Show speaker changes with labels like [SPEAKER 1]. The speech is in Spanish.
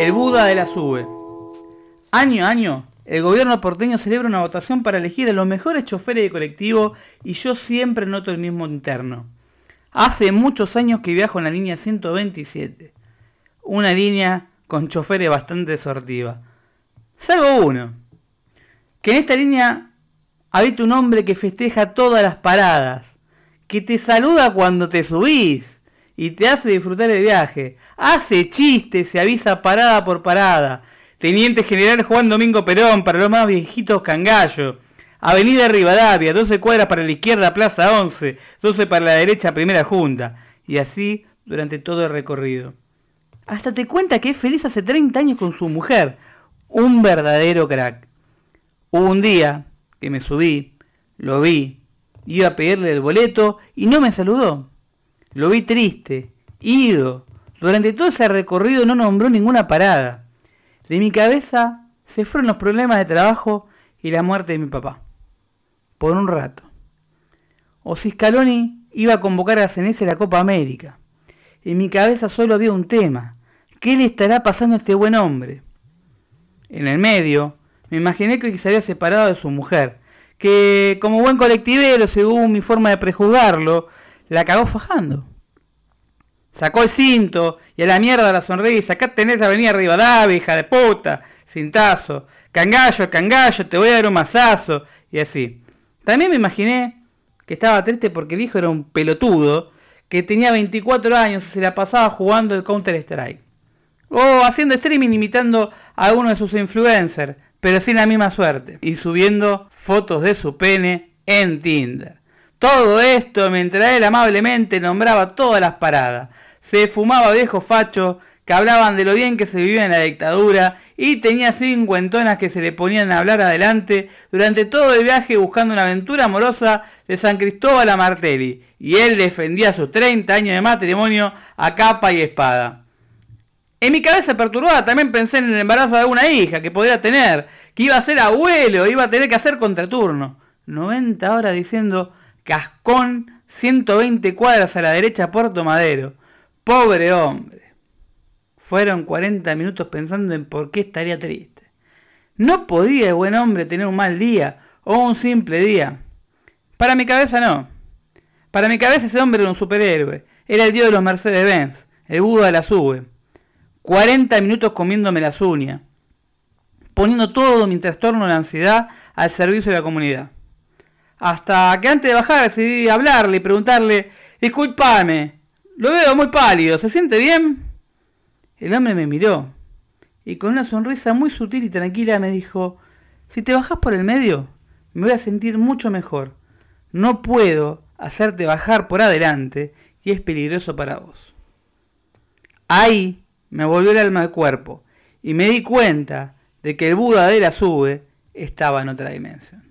[SPEAKER 1] El Buda de la Sube. Año a año, el gobierno porteño celebra una votación para elegir a los mejores choferes de colectivo y yo siempre noto el mismo interno. Hace muchos años que viajo en la línea 127. Una línea con choferes bastante sortiva. Salvo uno. Que en esta línea habita un hombre que festeja todas las paradas. Que te saluda cuando te subís y te hace disfrutar el viaje. Hace chistes, se avisa parada por parada. Teniente General Juan Domingo Perón para los más viejitos Cangallo. Avenida Rivadavia, 12 cuadras para la izquierda, Plaza 11, 12 para la derecha, Primera Junta. Y así durante todo el recorrido. Hasta te cuenta que es feliz hace 30 años con su mujer. Un verdadero crack. Hubo un día que me subí, lo vi, iba a pedirle el boleto y no me saludó. Lo vi triste, ido. Durante todo ese recorrido no nombró ninguna parada. De mi cabeza se fueron los problemas de trabajo y la muerte de mi papá por un rato. O iba a convocar a Cenese a la Copa América. En mi cabeza solo había un tema. ¿Qué le estará pasando a este buen hombre? En el medio, me imaginé que se había separado de su mujer, que como buen colectivero, según mi forma de prejuzgarlo, la cagó fajando. Sacó el cinto y a la mierda la sonrisa. Acá tenés avenida Rivadavia, hija de puta. Cintazo. Cangallo, cangallo, te voy a dar un mazazo. Y así. También me imaginé que estaba triste porque el hijo era un pelotudo que tenía 24 años y se la pasaba jugando el Counter Strike. O haciendo streaming imitando a alguno de sus influencers, pero sin la misma suerte. Y subiendo fotos de su pene en Tinder. Todo esto mientras él amablemente nombraba todas las paradas. Se fumaba viejo facho que hablaban de lo bien que se vivía en la dictadura y tenía cincuentonas que se le ponían a hablar adelante durante todo el viaje buscando una aventura amorosa de San Cristóbal a Martelli y él defendía sus 30 años de matrimonio a capa y espada. En mi cabeza perturbada también pensé en el embarazo de alguna hija que podría tener, que iba a ser abuelo, iba a tener que hacer contraturno. 90 horas diciendo Cascón, 120 cuadras a la derecha Puerto Madero. Pobre hombre. Fueron 40 minutos pensando en por qué estaría triste. No podía el buen hombre tener un mal día o un simple día. Para mi cabeza no. Para mi cabeza ese hombre era un superhéroe. Era el dios de los Mercedes-Benz, el Buda de la sube. 40 minutos comiéndome las uñas. Poniendo todo mi trastorno de ansiedad al servicio de la comunidad. Hasta que antes de bajar decidí hablarle y preguntarle, disculpame, lo veo muy pálido, ¿se siente bien? El hombre me miró y con una sonrisa muy sutil y tranquila me dijo, si te bajas por el medio, me voy a sentir mucho mejor. No puedo hacerte bajar por adelante y es peligroso para vos. Ahí me volvió el alma al cuerpo y me di cuenta de que el Buda de la sube estaba en otra dimensión.